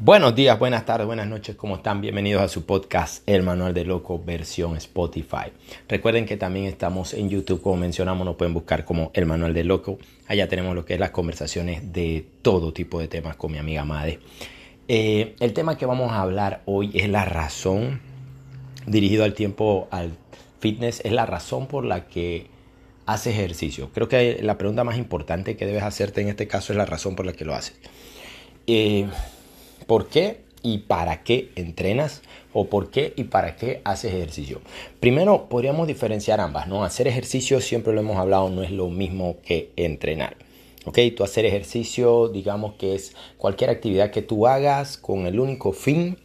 Buenos días, buenas tardes, buenas noches, ¿cómo están? Bienvenidos a su podcast El Manual de Loco versión Spotify. Recuerden que también estamos en YouTube, como mencionamos, nos pueden buscar como El Manual de Loco. Allá tenemos lo que es las conversaciones de todo tipo de temas con mi amiga Made. Eh, el tema que vamos a hablar hoy es la razón, dirigido al tiempo, al fitness, es la razón por la que haces ejercicio. Creo que la pregunta más importante que debes hacerte en este caso es la razón por la que lo haces. Eh, ¿Por qué y para qué entrenas? ¿O por qué y para qué haces ejercicio? Primero, podríamos diferenciar ambas, ¿no? Hacer ejercicio, siempre lo hemos hablado, no es lo mismo que entrenar. ¿Ok? Tú hacer ejercicio, digamos que es cualquier actividad que tú hagas con el único fin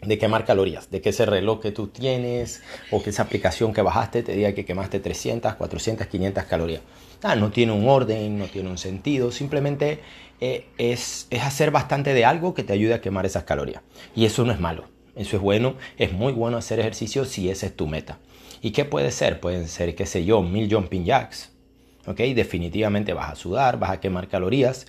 de quemar calorías, de que ese reloj que tú tienes o que esa aplicación que bajaste te diga que quemaste 300, 400, 500 calorías. Ah, no tiene un orden, no tiene un sentido, simplemente eh, es, es hacer bastante de algo que te ayude a quemar esas calorías. Y eso no es malo, eso es bueno, es muy bueno hacer ejercicio si esa es tu meta. ¿Y qué puede ser? Pueden ser, qué sé yo, mil jumping jacks. ¿Ok? Definitivamente vas a sudar, vas a quemar calorías.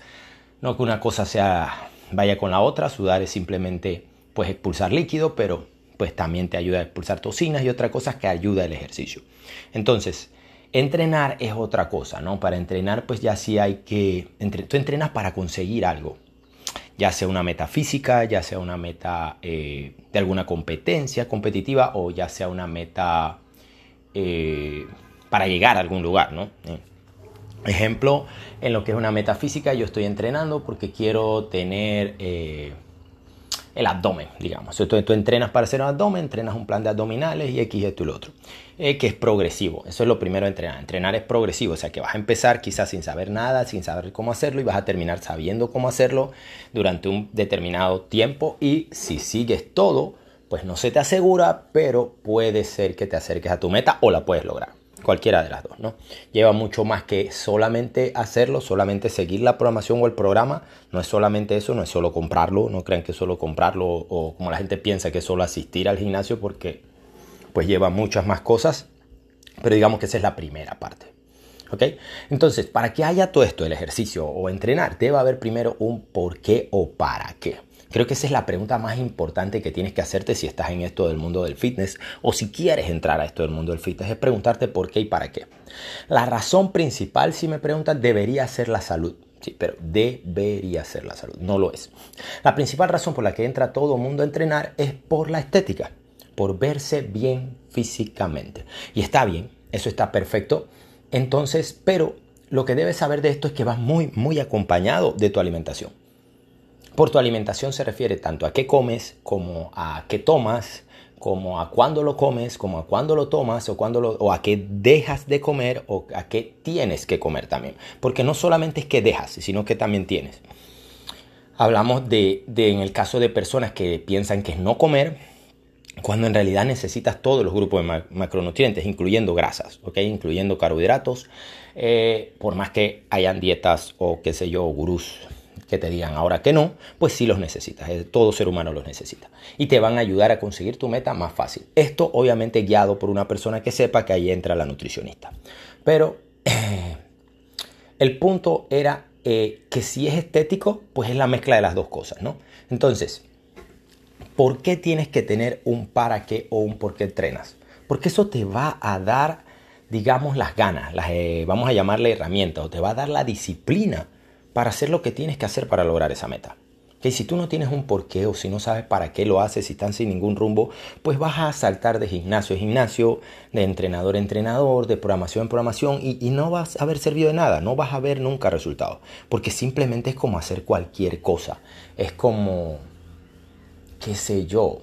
No que una cosa sea, vaya con la otra, sudar es simplemente pues expulsar líquido, pero pues también te ayuda a expulsar toxinas y otras cosas que ayuda el ejercicio. Entonces, Entrenar es otra cosa, ¿no? Para entrenar, pues ya sí hay que... tú entrenas para conseguir algo, ya sea una meta física, ya sea una meta eh, de alguna competencia competitiva o ya sea una meta eh, para llegar a algún lugar, ¿no? Eh, ejemplo, en lo que es una meta física, yo estoy entrenando porque quiero tener el abdomen, digamos. Entonces tú entrenas para hacer un abdomen, entrenas un plan de abdominales y X, esto y lo otro. Eh, que es progresivo. Eso es lo primero de entrenar. Entrenar es progresivo, o sea que vas a empezar quizás sin saber nada, sin saber cómo hacerlo y vas a terminar sabiendo cómo hacerlo durante un determinado tiempo y si sigues todo, pues no se te asegura, pero puede ser que te acerques a tu meta o la puedes lograr cualquiera de las dos, ¿no? Lleva mucho más que solamente hacerlo, solamente seguir la programación o el programa, no es solamente eso, no es solo comprarlo, no crean que solo comprarlo o como la gente piensa que es solo asistir al gimnasio porque pues lleva muchas más cosas, pero digamos que esa es la primera parte. ¿Ok? Entonces, para que haya todo esto, el ejercicio o entrenar, debe haber primero un por qué o para qué. Creo que esa es la pregunta más importante que tienes que hacerte si estás en esto del mundo del fitness o si quieres entrar a esto del mundo del fitness, es preguntarte por qué y para qué. La razón principal, si me preguntas, debería ser la salud. Sí, pero debería ser la salud, no lo es. La principal razón por la que entra todo mundo a entrenar es por la estética, por verse bien físicamente. Y está bien, eso está perfecto. Entonces, pero lo que debes saber de esto es que vas muy, muy acompañado de tu alimentación. Por tu alimentación se refiere tanto a qué comes como a qué tomas, como a cuándo lo comes, como a cuándo lo tomas o, cuándo lo, o a qué dejas de comer o a qué tienes que comer también. Porque no solamente es que dejas, sino que también tienes. Hablamos de, de en el caso de personas que piensan que es no comer, cuando en realidad necesitas todos los grupos de macronutrientes, incluyendo grasas, ¿ok? incluyendo carbohidratos, eh, por más que hayan dietas o qué sé yo, gurús que te digan ahora que no, pues sí los necesitas, eh, todo ser humano los necesita. Y te van a ayudar a conseguir tu meta más fácil. Esto obviamente guiado por una persona que sepa que ahí entra la nutricionista. Pero el punto era eh, que si es estético, pues es la mezcla de las dos cosas, ¿no? Entonces, ¿por qué tienes que tener un para qué o un por qué entrenas? Porque eso te va a dar, digamos, las ganas, las, eh, vamos a llamarle herramientas, o te va a dar la disciplina para hacer lo que tienes que hacer para lograr esa meta. Que si tú no tienes un porqué o si no sabes para qué lo haces, si están sin ningún rumbo, pues vas a saltar de gimnasio a gimnasio, de entrenador a entrenador, de programación en programaón y, y no vas a haber servido de nada, no vas a ver nunca resultados. Porque simplemente es como hacer cualquier cosa. Es como, qué sé yo,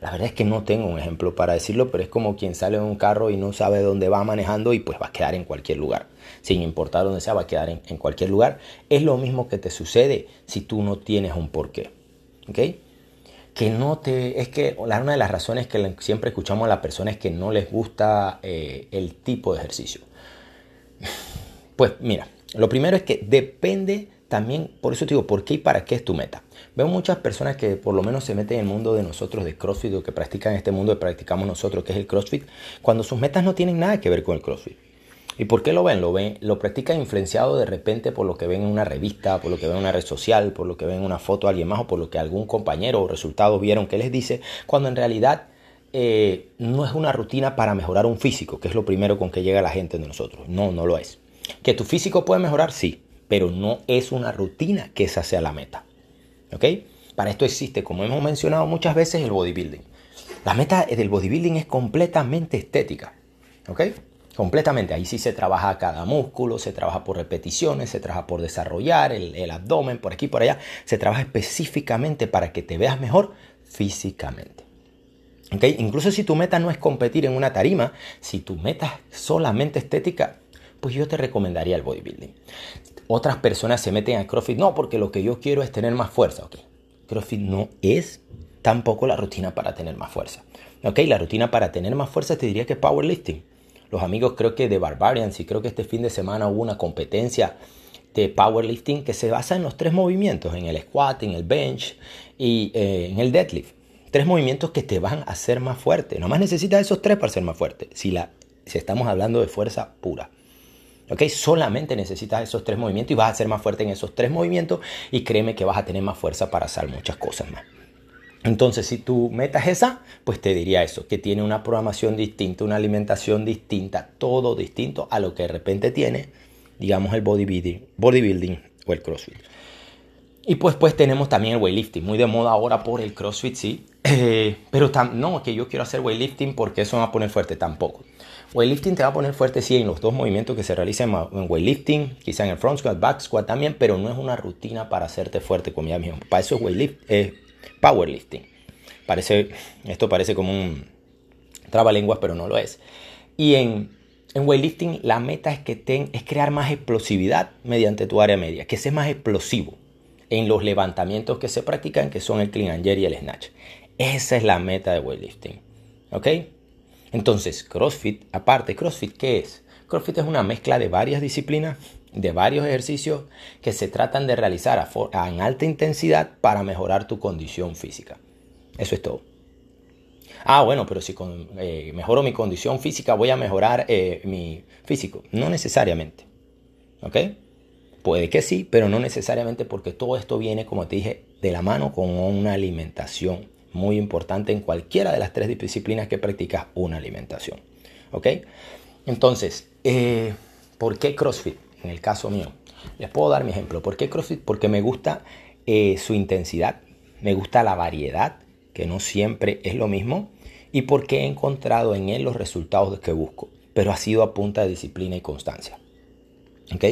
la verdad es que no tengo un ejemplo para decirlo, pero es como quien sale en un carro y no sabe dónde va manejando y pues va a quedar en cualquier lugar. Sin importar dónde sea, va a quedar en, cualquier lugar. Es lo mismo que te sucede si tú no tienes un porqué. ¿Ok? Que no te... Es que una de las razones que siempre escuchamos a las personas es que no les gusta eh, el tipo de ejercicio. Pues mira, lo primero es que depende también, por eso te digo, ¿por qué y para qué es tu meta? Veo muchas personas que por lo menos se meten en el mundo de nosotros de CrossFit o que practican este mundo que practicamos nosotros, que es el CrossFit, cuando sus metas no tienen nada que ver con el CrossFit. ¿Y por qué lo ven? Lo ven, lo practican influenciado de repente por lo que ven en una revista, por lo que ven en una red social, por lo que ven en una foto de alguien más o por lo que algún compañero o resultado vieron que les dice, cuando en realidad eh, no es una rutina para mejorar un físico, que es lo primero con que llega la gente de nosotros. No, no lo es. ¿Que tu físico puede mejorar? Sí, pero no es una rutina que esa sea la meta. ¿Ok? Para esto existe, como hemos mencionado muchas veces, el bodybuilding. La meta del bodybuilding es completamente estética. ¿Ok? Completamente. Ahí sí se trabaja cada músculo, se trabaja por repeticiones, se trabaja por desarrollar el, abdomen, por aquí, por allá. Se trabaja específicamente para que te veas mejor físicamente. ¿Ok? Incluso si tu meta no es competir en una tarima, si tu meta es solamente estética, pues yo te recomendaría el bodybuilding. Otras personas se meten a CrossFit, no, porque lo que yo quiero es tener más fuerza. Ok, CrossFit no es tampoco la rutina para tener más fuerza. Ok, la rutina para tener más fuerza te diría que es powerlifting los amigos creo que de Barbarians y creo que este fin de semana hubo una competencia de powerlifting que se basa en los tres movimientos, en el squat, en el bench y eh, en el deadlift. Tres movimientos que te van a hacer más fuerte. Nomás necesitas esos tres para ser más fuerte. Si, la, si estamos hablando de fuerza pura. ¿Ok? Solamente necesitas esos tres movimientos y vas a ser más fuerte en esos tres movimientos y créeme que vas a tener más fuerza para hacer muchas cosas más. Entonces, si tu meta es esa, pues te diría eso, que tiene una programación distinta, una alimentación distinta, todo distinto a lo que de repente tiene, digamos, el bodybuilding, bodybuilding o el CrossFit. Y pues, pues tenemos también el weightlifting, muy de moda ahora por el CrossFit, sí. Eh, pero no, que yo quiero hacer weightlifting porque eso me va a poner fuerte, tampoco. Weightlifting te va a poner fuerte, sí, en los dos movimientos que se realizan en weightlifting, quizá en el front squat, back squat también, pero no es una rutina para hacerte fuerte, ya mismo. Para eso es weightlifting. Eh, powerlifting. Parece, esto parece como un trabalenguas, pero no lo es. Y en, en weightlifting la meta es, que ten, crear más explosividad mediante tu área media, que seas más explosivo en los levantamientos que se practican, que son el clean and jerk y el snatch. Esa es la meta de weightlifting. ¿Ok? Entonces, CrossFit, aparte, CrossFit, ¿qué es? CrossFit es una mezcla de varias disciplinas de varios ejercicios que se tratan de realizar a, en alta intensidad para mejorar tu condición física. Eso es todo. Ah, bueno, pero si eh, mejoro mi condición física, voy a mejorar eh, mi físico. No necesariamente. ¿Ok? Puede que sí, pero no necesariamente porque todo esto viene, como te dije, de la mano con una alimentación muy importante en cualquiera de las tres disciplinas que practicas una alimentación. ¿Ok? Entonces, eh, ¿por qué CrossFit? en el caso mío. Les puedo dar mi ejemplo. ¿Por qué CrossFit? Porque me gusta eh, su intensidad, me gusta la variedad, que no siempre es lo mismo, y porque he encontrado en él los resultados que busco, pero ha sido a punta de disciplina y constancia. ¿Ok?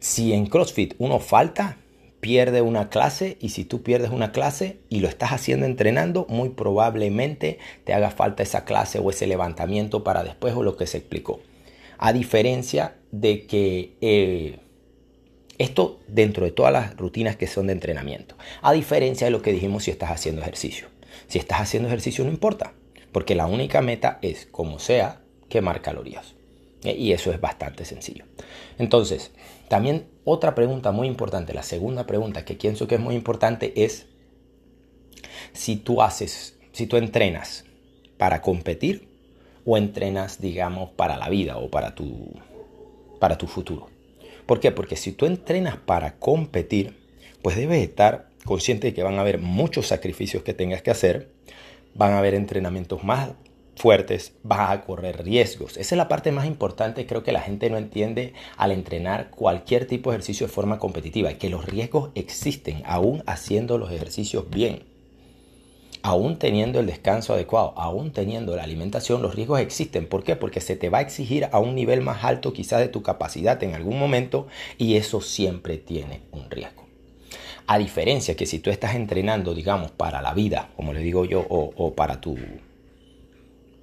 Si en CrossFit uno falta, pierde una clase y si tú pierdes una clase y lo estás haciendo entrenando, muy probablemente te haga falta esa clase o ese levantamiento para después o lo que se explicó. A diferencia de que eh, esto dentro de todas las rutinas que son de entrenamiento. A diferencia de lo que dijimos si estás haciendo ejercicio. Si estás haciendo ejercicio no importa, porque la única meta es, como sea, quemar calorías. Eh, y eso es bastante sencillo. Entonces, también otra pregunta muy importante, la segunda pregunta que pienso que es muy importante es si tú haces, si tú entrenas para competir o entrenas, digamos, para la vida o para tu, para tu futuro. ¿Por qué? Porque si tú entrenas para competir, pues debes estar consciente de que van a haber muchos sacrificios que tengas que hacer, van a haber entrenamientos más fuertes, vas a correr riesgos. Esa es la parte más importante, creo que la gente no entiende al entrenar cualquier tipo de ejercicio de forma competitiva, que los riesgos existen aún haciendo los ejercicios bien aún teniendo el descanso adecuado, aún teniendo la alimentación, los riesgos existen. ¿Por qué? Porque se te va a exigir a un nivel más alto quizá de tu capacidad en algún momento y eso siempre tiene un riesgo. A diferencia que si tú estás entrenando, digamos, para la vida, como le digo yo, o, para tu,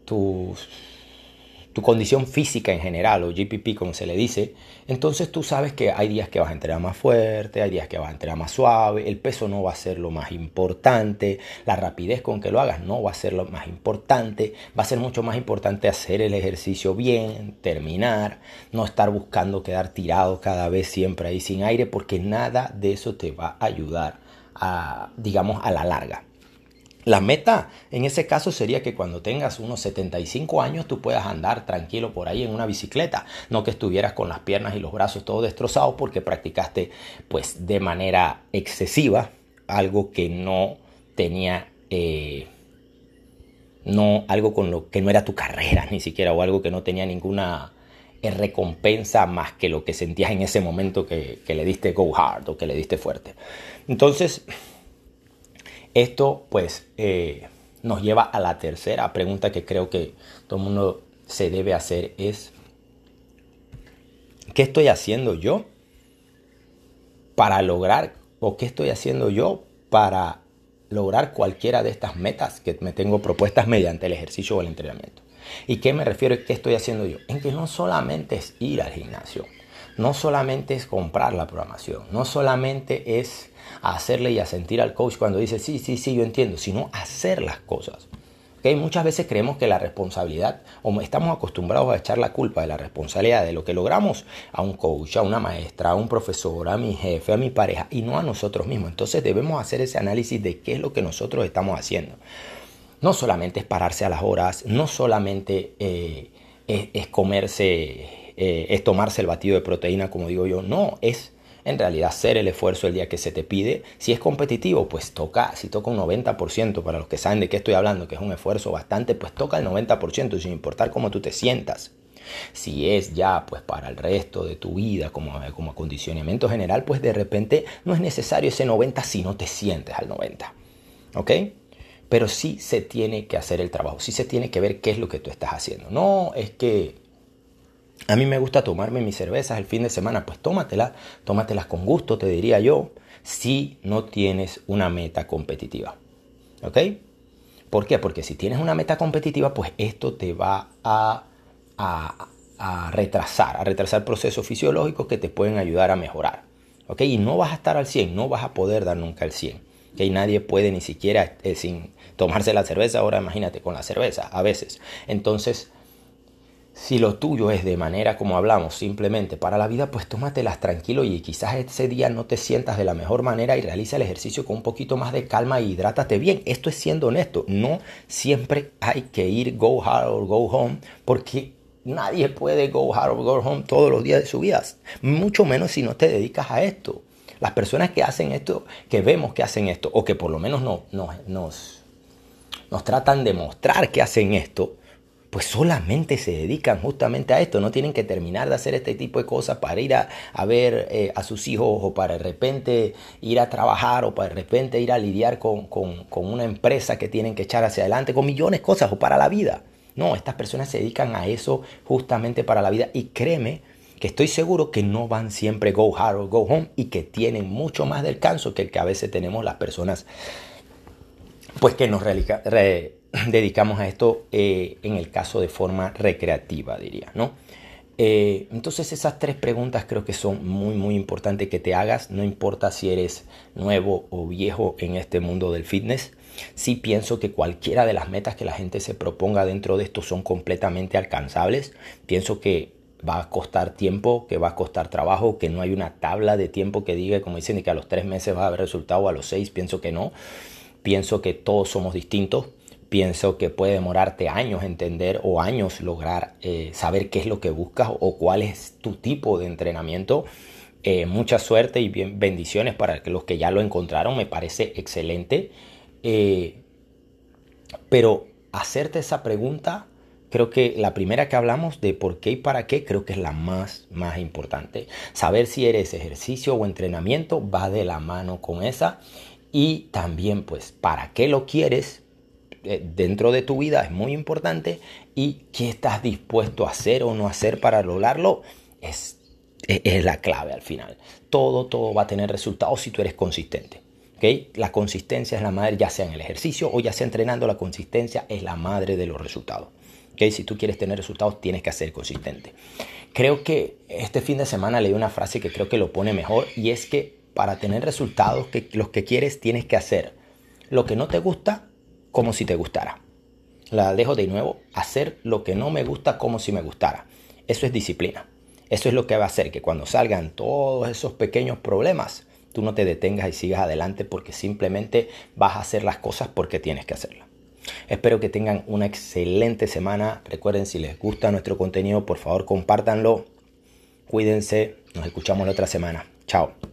tu condición física en general, o GPP como se le dice, entonces tú sabes que hay días que vas a entrenar más fuerte, hay días que vas a entrenar más suave, el peso no va a ser lo más importante, la rapidez con que lo hagas no va a ser lo más importante, va a ser mucho más importante hacer el ejercicio bien, terminar, no estar buscando quedar tirado cada vez siempre ahí sin aire, porque nada de eso te va a ayudar a, digamos, a la larga. La meta en ese caso sería que cuando tengas unos 75 años tú puedas andar tranquilo por ahí en una bicicleta, no que estuvieras con las piernas y los brazos todos destrozados porque practicaste pues de manera excesiva algo que no tenía eh, no algo con lo que no era tu carrera ni siquiera o algo que no tenía ninguna eh, recompensa más que lo que sentías en ese momento que, que le diste go hard o que le diste fuerte. Entonces esto pues eh, nos lleva a la tercera pregunta que creo que todo el mundo se debe hacer es, ¿qué estoy haciendo yo para lograr o qué estoy haciendo yo para lograr cualquiera de estas metas que me tengo propuestas mediante el ejercicio o el entrenamiento? ¿Y qué me refiero? ¿Qué estoy haciendo yo? En que no solamente es ir al gimnasio, no solamente es comprar la programación, no solamente es hacerle y a sentir al coach cuando dice, sí, sí, sí, yo entiendo, sino hacer las cosas. ¿Okay? Muchas veces creemos que la responsabilidad, o estamos acostumbrados a echar la culpa de la responsabilidad de lo que logramos a un coach, a una maestra, a un profesor, a mi jefe, a mi pareja, y no a nosotros mismos. Entonces debemos hacer ese análisis de qué es lo que nosotros estamos haciendo. No solamente es pararse a las horas, no solamente eh, es, comerse, eh, es tomarse el batido de proteína, como digo yo, no, es en realidad hacer el esfuerzo el día que se te pide. Si es competitivo, pues toca, si toca un 90%, para los que saben de qué estoy hablando, que es un esfuerzo bastante, pues toca el 90% sin importar cómo tú te sientas. Si es ya pues para el resto de tu vida como, como acondicionamiento general, pues de repente no es necesario ese 90 si no te sientes al 90. ¿Ok? Pero sí se tiene que hacer el trabajo, sí se tiene que ver qué es lo que tú estás haciendo. No es que a mí me gusta tomarme mis cervezas el fin de semana, pues tómatelas, tómatelas con gusto, te diría yo, si no tienes una meta competitiva. ¿Ok? ¿Por qué? Porque si tienes una meta competitiva, pues esto te va a, retrasar, a retrasar procesos fisiológicos que te pueden ayudar a mejorar. ¿Ok? Y no vas a estar al 100, no vas a poder dar nunca el 100. ¿Ok? Nadie puede ni siquiera eh, sin tomarse la cerveza, ahora imagínate con la cerveza, a veces. Entonces, si lo tuyo es de manera como hablamos, simplemente para la vida, pues tómatelas tranquilo y quizás ese día no te sientas de la mejor manera y realiza el ejercicio con un poquito más de calma y hidrátate bien. Esto es siendo honesto. No siempre hay que ir go hard or go home porque nadie puede go hard or go home todos los días de su vida. Mucho menos si no te dedicas a esto. Las personas que hacen esto, que vemos que hacen esto, o que por lo menos no, nos, nos tratan de mostrar que hacen esto, pues solamente se dedican justamente a esto, no tienen que terminar de hacer este tipo de cosas para ir a, ver eh, a sus hijos o para de repente ir a trabajar o para de repente ir a lidiar con, una empresa que tienen que echar hacia adelante, con millones de cosas o para la vida. No, estas personas se dedican a eso justamente para la vida y créeme que estoy seguro que no van siempre go hard o go home y que tienen mucho más descanso que el que a veces tenemos las personas pues que nos dedicamos a esto eh, en el caso de forma recreativa, diría, ¿no? Eh, entonces esas tres preguntas creo que son muy muy importantes que te hagas, no importa si eres nuevo o viejo en este mundo del fitness. Sí pienso que cualquiera de las metas que la gente se proponga dentro de esto son completamente alcanzables. Pienso que va a costar tiempo, que va a costar trabajo, que no hay una tabla de tiempo que diga, como dicen, que a los tres meses va a haber resultado, a los seis pienso que no. Pienso que todos somos distintos. Pienso que puede demorarte años entender o años lograr eh, saber qué es lo que buscas o cuál es tu tipo de entrenamiento. Eh, mucha suerte y bendiciones para los que ya lo encontraron. Me parece excelente. Eh, pero hacerte esa pregunta, creo que la primera que hablamos de por qué y para qué, creo que es la más, más importante. Saber si eres ejercicio o entrenamiento va de la mano con esa y también pues para qué lo quieres dentro de tu vida es muy importante y qué estás dispuesto a hacer o no hacer para lograrlo es, es, la clave al final. Todo, todo va a tener resultados si tú eres consistente. ¿okay? La consistencia es la madre, ya sea en el ejercicio o ya sea entrenando, la consistencia es la madre de los resultados. ¿okay? Si tú quieres tener resultados, tienes que ser consistente. Creo que este fin de semana leí una frase que creo que lo pone mejor y es que para tener resultados que los que quieres tienes que hacer lo que no te gusta como si te gustara. La dejo de nuevo, hacer lo que no me gusta como si me gustara. Eso es disciplina. Eso es lo que va a hacer que cuando salgan todos esos pequeños problemas, tú no te detengas y sigas adelante porque simplemente vas a hacer las cosas porque tienes que hacerlas. Espero que tengan una excelente semana. Recuerden, si les gusta nuestro contenido, por favor compártanlo. Cuídense. Nos escuchamos la otra semana. Chao.